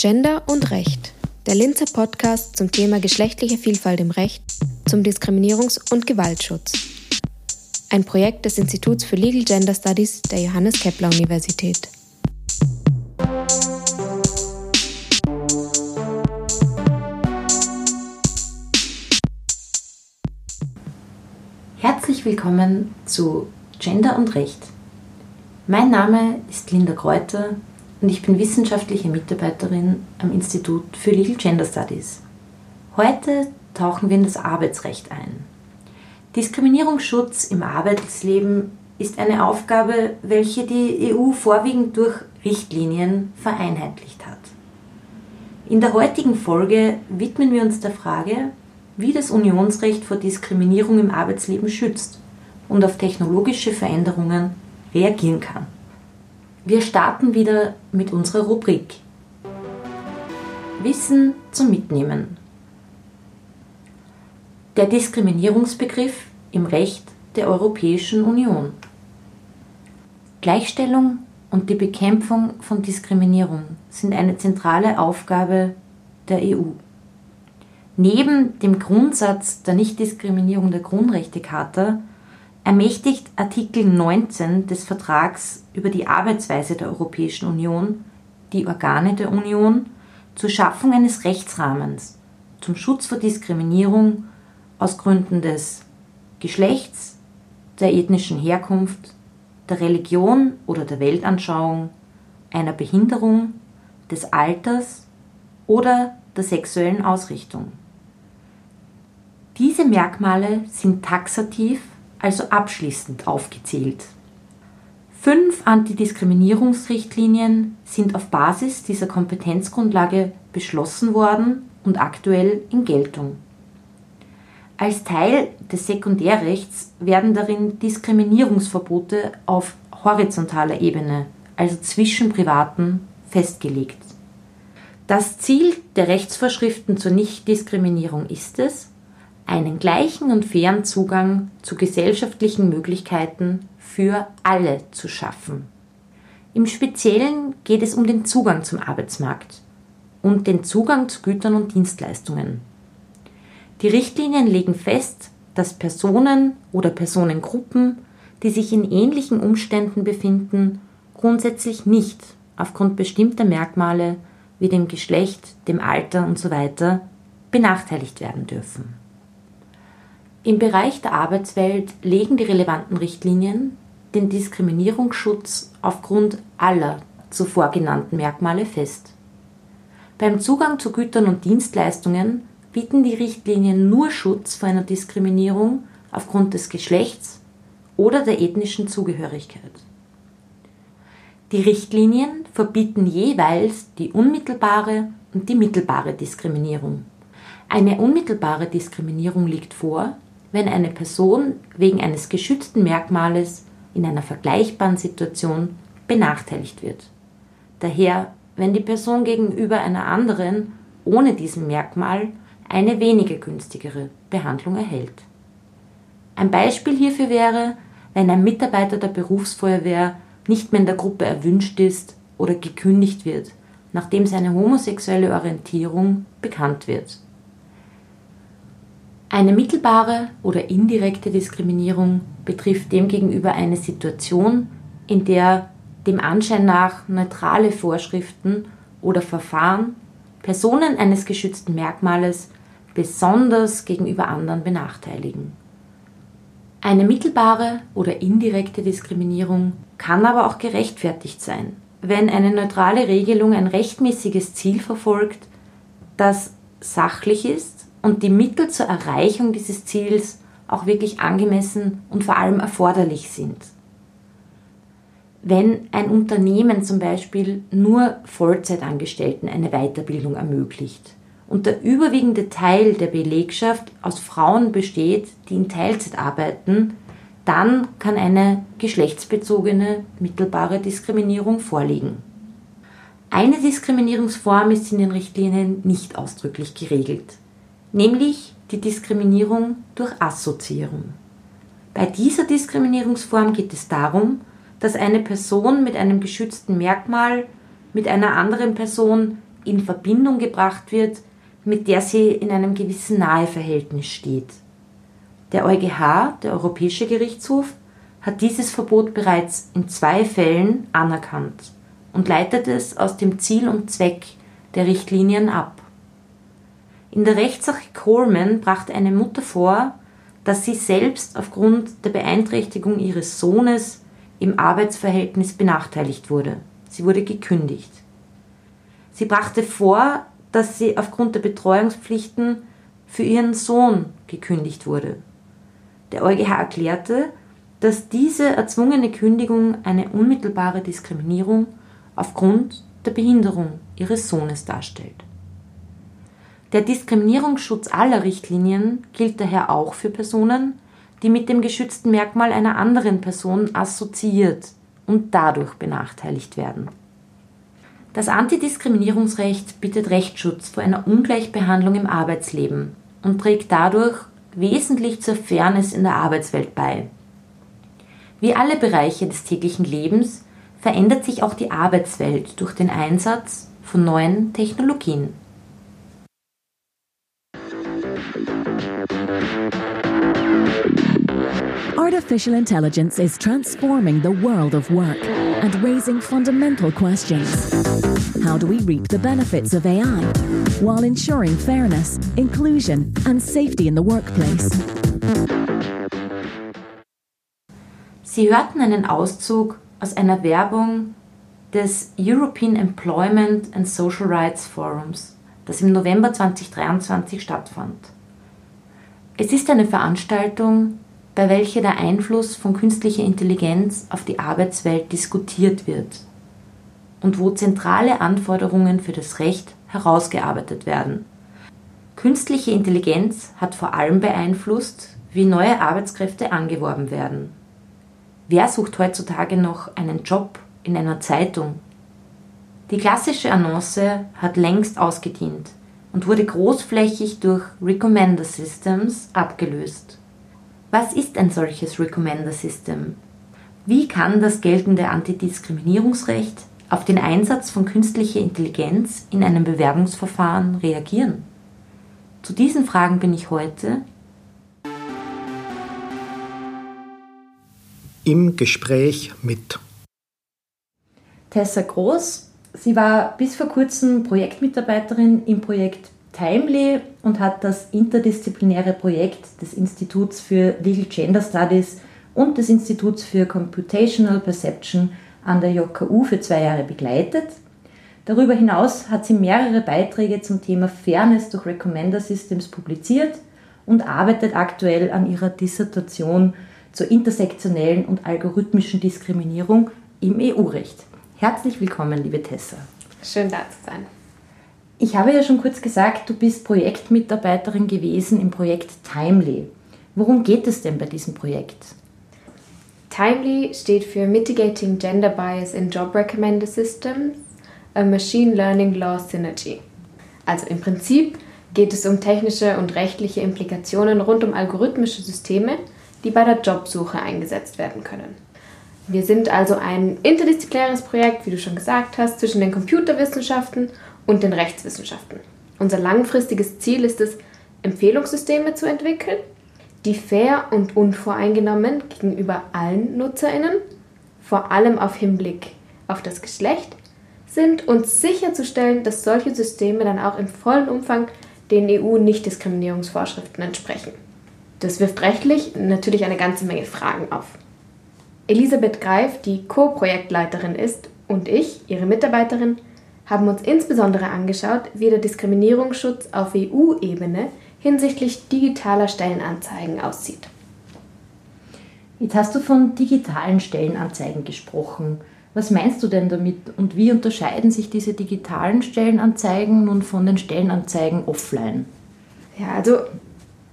Gender und Recht, der Linzer Podcast zum Thema geschlechtliche Vielfalt im Recht, zum Diskriminierungs- und Gewaltschutz. Ein Projekt des Instituts für Legal Gender Studies der Johannes Kepler Universität. Herzlich willkommen zu Gender und Recht. Mein Name ist Linda Kräuter und ich bin wissenschaftliche Mitarbeiterin am Institut für Legal Gender Studies. Heute tauchen wir in das Arbeitsrecht ein. Diskriminierungsschutz im Arbeitsleben ist eine Aufgabe, welche die EU vorwiegend durch Richtlinien vereinheitlicht hat. In der heutigen Folge widmen wir uns der Frage, wie das Unionsrecht vor Diskriminierung im Arbeitsleben schützt und auf technologische Veränderungen reagieren kann. Wir starten wieder mit unserer Rubrik Wissen zum Mitnehmen. Der Diskriminierungsbegriff im Recht der Europäischen Union. Gleichstellung und die Bekämpfung von Diskriminierung sind eine zentrale Aufgabe der EU. Neben dem Grundsatz der Nichtdiskriminierung der Grundrechtecharta ermächtigt Artikel 19 des Vertrags über die Arbeitsweise der Europäischen Union die Organe der Union zur Schaffung eines Rechtsrahmens zum Schutz vor Diskriminierung aus Gründen des Geschlechts, der ethnischen Herkunft, der Religion oder der Weltanschauung, einer Behinderung, des Alters oder der sexuellen Ausrichtung. Diese Merkmale sind taxativ also abschließend aufgezählt. Fünf Antidiskriminierungsrichtlinien sind auf Basis dieser Kompetenzgrundlage beschlossen worden und aktuell in Geltung. Als Teil des Sekundärrechts werden darin Diskriminierungsverbote auf horizontaler Ebene, also zwischen Privaten, festgelegt. Das Ziel der Rechtsvorschriften zur Nichtdiskriminierung ist es, einen gleichen und fairen Zugang zu gesellschaftlichen Möglichkeiten für alle zu schaffen. Im Speziellen geht es um den Zugang zum Arbeitsmarkt und den Zugang zu Gütern und Dienstleistungen. Die Richtlinien legen fest, dass Personen oder Personengruppen, die sich in ähnlichen Umständen befinden, grundsätzlich nicht aufgrund bestimmter Merkmale wie dem Geschlecht, dem Alter usw. So benachteiligt werden dürfen. Im Bereich der Arbeitswelt legen die relevanten Richtlinien den Diskriminierungsschutz aufgrund aller zuvor genannten Merkmale fest. Beim Zugang zu Gütern und Dienstleistungen bieten die Richtlinien nur Schutz vor einer Diskriminierung aufgrund des Geschlechts oder der ethnischen Zugehörigkeit. Die Richtlinien verbieten jeweils die unmittelbare und die mittelbare Diskriminierung. Eine unmittelbare Diskriminierung liegt vor, wenn eine Person wegen eines geschützten Merkmales in einer vergleichbaren Situation benachteiligt wird. Daher, wenn die Person gegenüber einer anderen ohne diesem Merkmal eine weniger günstigere Behandlung erhält. Ein Beispiel hierfür wäre, wenn ein Mitarbeiter der Berufsfeuerwehr nicht mehr in der Gruppe erwünscht ist oder gekündigt wird, nachdem seine homosexuelle Orientierung bekannt wird. Eine mittelbare oder indirekte Diskriminierung betrifft demgegenüber eine Situation, in der dem Anschein nach neutrale Vorschriften oder Verfahren Personen eines geschützten Merkmales besonders gegenüber anderen benachteiligen. Eine mittelbare oder indirekte Diskriminierung kann aber auch gerechtfertigt sein, wenn eine neutrale Regelung ein rechtmäßiges Ziel verfolgt, das sachlich ist und die Mittel zur Erreichung dieses Ziels auch wirklich angemessen und vor allem erforderlich sind. Wenn ein Unternehmen zum Beispiel nur Vollzeitangestellten eine Weiterbildung ermöglicht und der überwiegende Teil der Belegschaft aus Frauen besteht, die in Teilzeit arbeiten, dann kann eine geschlechtsbezogene mittelbare Diskriminierung vorliegen. Eine Diskriminierungsform ist in den Richtlinien nicht ausdrücklich geregelt nämlich die Diskriminierung durch Assoziierung. Bei dieser Diskriminierungsform geht es darum, dass eine Person mit einem geschützten Merkmal mit einer anderen Person in Verbindung gebracht wird, mit der sie in einem gewissen Naheverhältnis steht. Der EuGH, der Europäische Gerichtshof, hat dieses Verbot bereits in zwei Fällen anerkannt und leitet es aus dem Ziel und Zweck der Richtlinien ab. In der Rechtssache Coleman brachte eine Mutter vor, dass sie selbst aufgrund der Beeinträchtigung ihres Sohnes im Arbeitsverhältnis benachteiligt wurde. Sie wurde gekündigt. Sie brachte vor, dass sie aufgrund der Betreuungspflichten für ihren Sohn gekündigt wurde. Der EuGH erklärte, dass diese erzwungene Kündigung eine unmittelbare Diskriminierung aufgrund der Behinderung ihres Sohnes darstellt. Der Diskriminierungsschutz aller Richtlinien gilt daher auch für Personen, die mit dem geschützten Merkmal einer anderen Person assoziiert und dadurch benachteiligt werden. Das Antidiskriminierungsrecht bietet Rechtsschutz vor einer Ungleichbehandlung im Arbeitsleben und trägt dadurch wesentlich zur Fairness in der Arbeitswelt bei. Wie alle Bereiche des täglichen Lebens verändert sich auch die Arbeitswelt durch den Einsatz von neuen Technologien. Artificial intelligence is transforming the world of work and raising fundamental questions. How do we reap the benefits of AI while ensuring fairness, inclusion, and safety in the workplace? Sie hörten einen Auszug aus einer Werbung des European Employment and Social Rights Forums, das im November 2023 stattfand. Es ist eine Veranstaltung, bei welcher der Einfluss von künstlicher Intelligenz auf die Arbeitswelt diskutiert wird und wo zentrale Anforderungen für das Recht herausgearbeitet werden. Künstliche Intelligenz hat vor allem beeinflusst, wie neue Arbeitskräfte angeworben werden. Wer sucht heutzutage noch einen Job in einer Zeitung? Die klassische Annonce hat längst ausgedient und wurde großflächig durch Recommender Systems abgelöst. Was ist ein solches Recommender System? Wie kann das geltende Antidiskriminierungsrecht auf den Einsatz von künstlicher Intelligenz in einem Bewerbungsverfahren reagieren? Zu diesen Fragen bin ich heute im Gespräch mit Tessa Groß. Sie war bis vor kurzem Projektmitarbeiterin im Projekt Timely und hat das interdisziplinäre Projekt des Instituts für Legal Gender Studies und des Instituts für Computational Perception an der JKU für zwei Jahre begleitet. Darüber hinaus hat sie mehrere Beiträge zum Thema Fairness durch Recommender Systems publiziert und arbeitet aktuell an ihrer Dissertation zur intersektionellen und algorithmischen Diskriminierung im EU-Recht. Herzlich willkommen, liebe Tessa. Schön da zu sein. Ich habe ja schon kurz gesagt, du bist Projektmitarbeiterin gewesen im Projekt Timely. Worum geht es denn bei diesem Projekt? Timely steht für Mitigating Gender Bias in Job Recommender Systems, a Machine Learning Law Synergy. Also im Prinzip geht es um technische und rechtliche Implikationen rund um algorithmische Systeme, die bei der Jobsuche eingesetzt werden können. Wir sind also ein interdisziplinäres Projekt, wie du schon gesagt hast, zwischen den Computerwissenschaften und den Rechtswissenschaften. Unser langfristiges Ziel ist es, Empfehlungssysteme zu entwickeln, die fair und unvoreingenommen gegenüber allen Nutzerinnen, vor allem auf Hinblick auf das Geschlecht, sind und sicherzustellen, dass solche Systeme dann auch im vollen Umfang den EU-Nichtdiskriminierungsvorschriften entsprechen. Das wirft rechtlich natürlich eine ganze Menge Fragen auf. Elisabeth Greif, die Co-Projektleiterin ist, und ich, ihre Mitarbeiterin, haben uns insbesondere angeschaut, wie der Diskriminierungsschutz auf EU-Ebene hinsichtlich digitaler Stellenanzeigen aussieht. Jetzt hast du von digitalen Stellenanzeigen gesprochen. Was meinst du denn damit und wie unterscheiden sich diese digitalen Stellenanzeigen nun von den Stellenanzeigen offline? Ja, also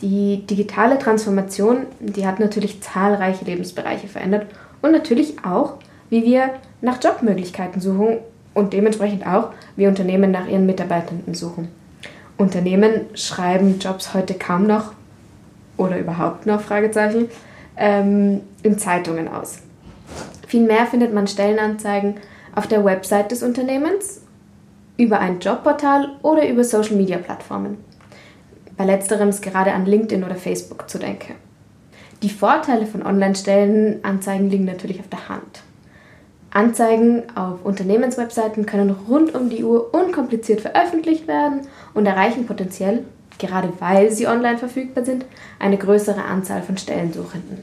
die digitale Transformation, die hat natürlich zahlreiche Lebensbereiche verändert und natürlich auch, wie wir nach Jobmöglichkeiten suchen und dementsprechend auch, wie Unternehmen nach ihren Mitarbeitenden suchen. Unternehmen schreiben Jobs heute kaum noch oder überhaupt noch Fragezeichen ähm, in Zeitungen aus. Vielmehr findet man Stellenanzeigen auf der Website des Unternehmens über ein Jobportal oder über Social-Media-Plattformen. Bei letzterem ist gerade an LinkedIn oder Facebook zu denken. Die Vorteile von Online-Stellenanzeigen liegen natürlich auf der Hand. Anzeigen auf Unternehmenswebseiten können rund um die Uhr unkompliziert veröffentlicht werden und erreichen potenziell, gerade weil sie online verfügbar sind, eine größere Anzahl von Stellensuchenden.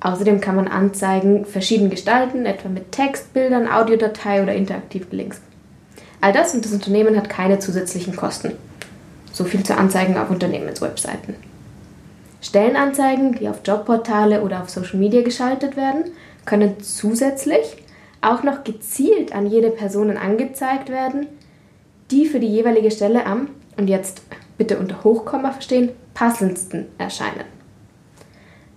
Außerdem kann man Anzeigen verschieden gestalten, etwa mit Text, Bildern, Audiodatei oder interaktiven Links. All das und das Unternehmen hat keine zusätzlichen Kosten. So viel zu Anzeigen auf Unternehmenswebseiten. Stellenanzeigen, die auf Jobportale oder auf Social Media geschaltet werden, können zusätzlich auch noch gezielt an jede Person angezeigt werden, die für die jeweilige Stelle am, und jetzt bitte unter Hochkomma verstehen, passendsten erscheinen.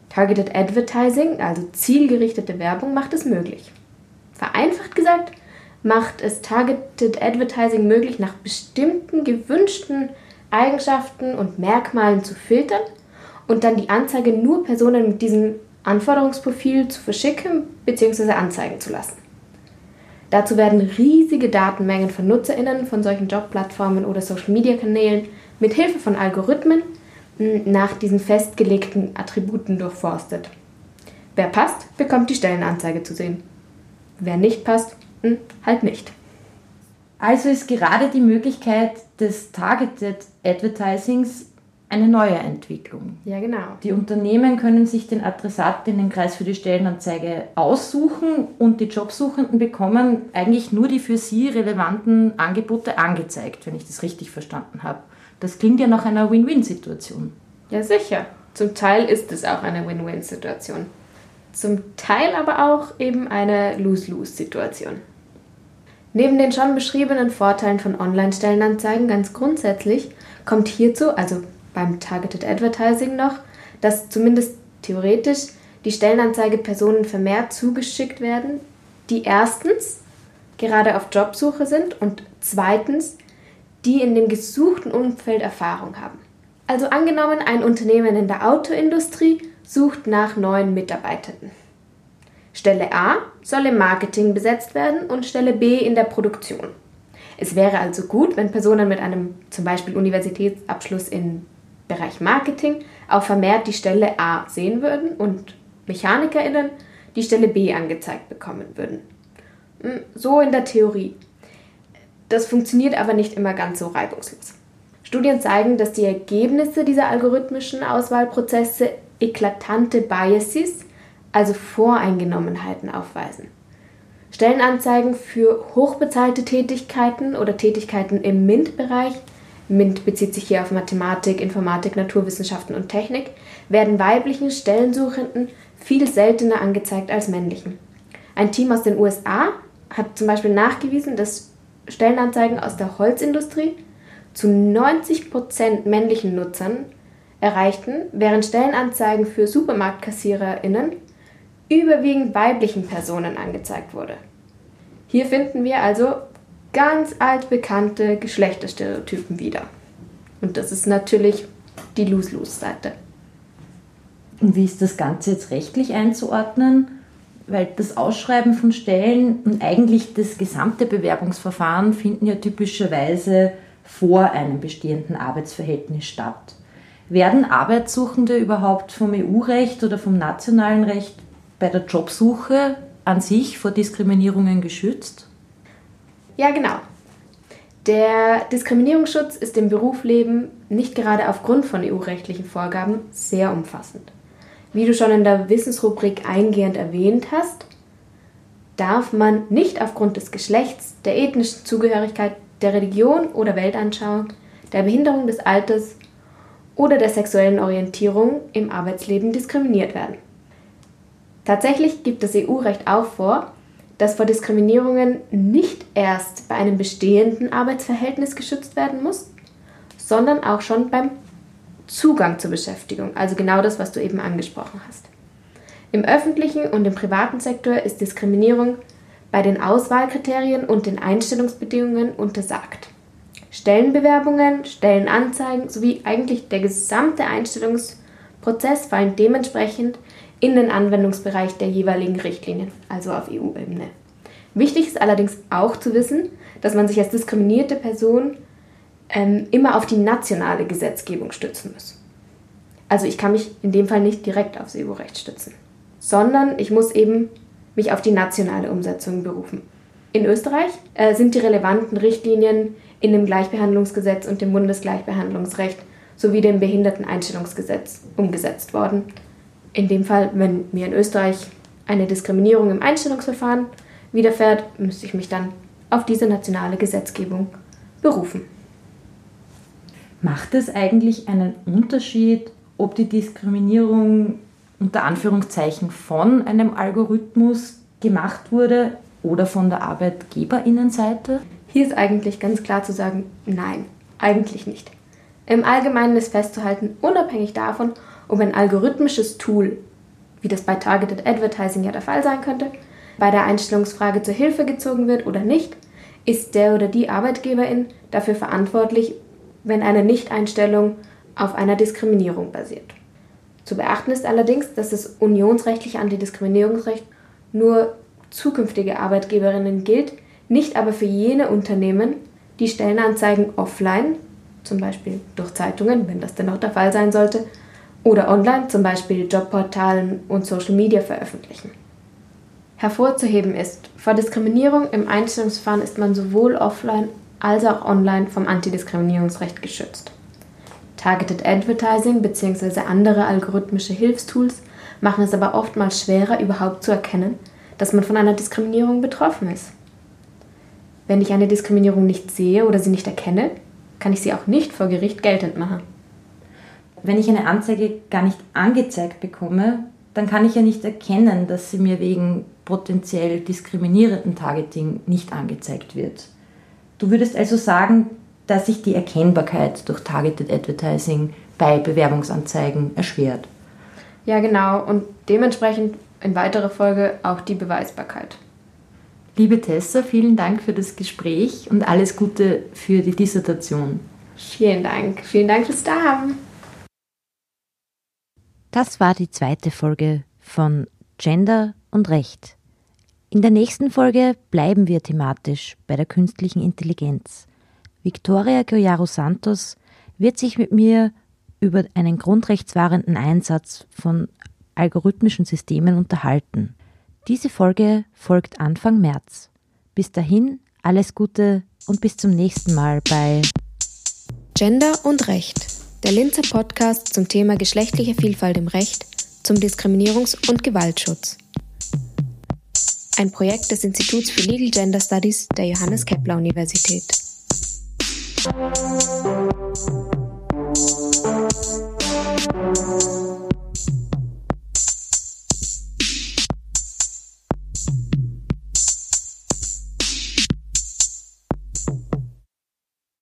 Targeted Advertising, also zielgerichtete Werbung, macht es möglich. Vereinfacht gesagt, macht es Targeted Advertising möglich, nach bestimmten gewünschten Eigenschaften und Merkmalen zu filtern und dann die Anzeige nur Personen mit diesem Anforderungsprofil zu verschicken bzw. anzeigen zu lassen. Dazu werden riesige Datenmengen von NutzerInnen von solchen Jobplattformen oder Social-Media-Kanälen mit Hilfe von Algorithmen nach diesen festgelegten Attributen durchforstet. Wer passt, bekommt die Stellenanzeige zu sehen. Wer nicht passt, halt nicht. Also ist gerade die Möglichkeit des Targeted Advertisings eine neue Entwicklung. Ja, genau. Die Unternehmen können sich den Adressatinnenkreis für die Stellenanzeige aussuchen und die Jobsuchenden bekommen eigentlich nur die für sie relevanten Angebote angezeigt, wenn ich das richtig verstanden habe. Das klingt ja nach einer Win-Win-Situation. Ja, sicher. Zum Teil ist es auch eine Win-Win-Situation. Zum Teil aber auch eben eine Lose-Lose-Situation. Neben den schon beschriebenen Vorteilen von Online-Stellenanzeigen ganz grundsätzlich kommt hierzu, also beim Targeted Advertising noch, dass zumindest theoretisch die Stellenanzeige Personen vermehrt zugeschickt werden, die erstens gerade auf Jobsuche sind und zweitens die in dem gesuchten Umfeld Erfahrung haben. Also angenommen, ein Unternehmen in der Autoindustrie sucht nach neuen Mitarbeitenden. Stelle A soll im Marketing besetzt werden und Stelle B in der Produktion. Es wäre also gut, wenn Personen mit einem zum Beispiel Universitätsabschluss im Bereich Marketing auch vermehrt die Stelle A sehen würden und MechanikerInnen die Stelle B angezeigt bekommen würden. Hm, so in der Theorie. Das funktioniert aber nicht immer ganz so reibungslos. Studien zeigen, dass die Ergebnisse dieser algorithmischen Auswahlprozesse eklatante Biases, also Voreingenommenheiten, aufweisen. Stellenanzeigen für hochbezahlte Tätigkeiten oder Tätigkeiten im MINT-Bereich, MINT bezieht sich hier auf Mathematik, Informatik, Naturwissenschaften und Technik, werden weiblichen Stellensuchenden viel seltener angezeigt als männlichen. Ein Team aus den USA hat zum Beispiel nachgewiesen, dass Stellenanzeigen aus der Holzindustrie zu 90% männlichen Nutzern erreichten, während Stellenanzeigen für SupermarktkassiererInnen überwiegend weiblichen Personen angezeigt wurde. Hier finden wir also ganz altbekannte Geschlechterstereotypen wieder. Und das ist natürlich die Lose-Lose-Seite. Und wie ist das Ganze jetzt rechtlich einzuordnen? weil das Ausschreiben von Stellen und eigentlich das gesamte Bewerbungsverfahren finden ja typischerweise vor einem bestehenden Arbeitsverhältnis statt. Werden Arbeitssuchende überhaupt vom EU-Recht oder vom nationalen Recht bei der Jobsuche an sich vor Diskriminierungen geschützt? Ja, genau. Der Diskriminierungsschutz ist im Berufsleben nicht gerade aufgrund von EU-rechtlichen Vorgaben sehr umfassend. Wie du schon in der Wissensrubrik eingehend erwähnt hast, darf man nicht aufgrund des Geschlechts, der ethnischen Zugehörigkeit, der Religion oder Weltanschauung, der Behinderung des Alters oder der sexuellen Orientierung im Arbeitsleben diskriminiert werden. Tatsächlich gibt das EU-Recht auch vor, dass vor Diskriminierungen nicht erst bei einem bestehenden Arbeitsverhältnis geschützt werden muss, sondern auch schon beim Zugang zur Beschäftigung, also genau das, was du eben angesprochen hast. Im öffentlichen und im privaten Sektor ist Diskriminierung bei den Auswahlkriterien und den Einstellungsbedingungen untersagt. Stellenbewerbungen, Stellenanzeigen sowie eigentlich der gesamte Einstellungsprozess fallen dementsprechend in den Anwendungsbereich der jeweiligen Richtlinien, also auf EU-Ebene. Wichtig ist allerdings auch zu wissen, dass man sich als diskriminierte Person ähm, immer auf die nationale Gesetzgebung stützen muss. Also ich kann mich in dem Fall nicht direkt aufs EU-Recht stützen, sondern ich muss eben mich auf die nationale Umsetzung berufen. In Österreich äh, sind die relevanten Richtlinien in dem Gleichbehandlungsgesetz und dem Bundesgleichbehandlungsrecht sowie dem Behinderteneinstellungsgesetz umgesetzt worden. In dem Fall, wenn mir in Österreich eine Diskriminierung im Einstellungsverfahren widerfährt, müsste ich mich dann auf diese nationale Gesetzgebung berufen. Macht es eigentlich einen Unterschied, ob die Diskriminierung unter Anführungszeichen von einem Algorithmus gemacht wurde oder von der Arbeitgeberinnenseite? Hier ist eigentlich ganz klar zu sagen, nein, eigentlich nicht. Im Allgemeinen ist festzuhalten, unabhängig davon, ob ein algorithmisches Tool, wie das bei Targeted Advertising ja der Fall sein könnte, bei der Einstellungsfrage zur Hilfe gezogen wird oder nicht, ist der oder die Arbeitgeberin dafür verantwortlich, wenn eine Nichteinstellung auf einer Diskriminierung basiert. Zu beachten ist allerdings, dass das unionsrechtliche Antidiskriminierungsrecht nur zukünftige Arbeitgeberinnen gilt, nicht aber für jene Unternehmen, die Stellenanzeigen offline, zum Beispiel durch Zeitungen, wenn das denn noch der Fall sein sollte, oder online, zum Beispiel Jobportalen und Social Media veröffentlichen. Hervorzuheben ist, vor Diskriminierung im Einstellungsverfahren ist man sowohl offline als auch online vom Antidiskriminierungsrecht geschützt. Targeted Advertising bzw. andere algorithmische Hilfstools machen es aber oftmals schwerer, überhaupt zu erkennen, dass man von einer Diskriminierung betroffen ist. Wenn ich eine Diskriminierung nicht sehe oder sie nicht erkenne, kann ich sie auch nicht vor Gericht geltend machen. Wenn ich eine Anzeige gar nicht angezeigt bekomme, dann kann ich ja nicht erkennen, dass sie mir wegen potenziell diskriminierenden Targeting nicht angezeigt wird. Du würdest also sagen, dass sich die Erkennbarkeit durch Targeted Advertising bei Bewerbungsanzeigen erschwert. Ja, genau. Und dementsprechend in weiterer Folge auch die Beweisbarkeit. Liebe Tessa, vielen Dank für das Gespräch und alles Gute für die Dissertation. Vielen Dank. Vielen Dank fürs Dahaben. Das war die zweite Folge von Gender und Recht. In der nächsten Folge bleiben wir thematisch bei der künstlichen Intelligenz. Victoria Goyaro Santos wird sich mit mir über einen grundrechtswahrenden Einsatz von algorithmischen Systemen unterhalten. Diese Folge folgt Anfang März. Bis dahin alles Gute und bis zum nächsten Mal bei Gender und Recht, der Linzer Podcast zum Thema geschlechtliche Vielfalt im Recht, zum Diskriminierungs- und Gewaltschutz. Ein Projekt des Instituts für Legal Gender Studies der Johannes Kepler Universität.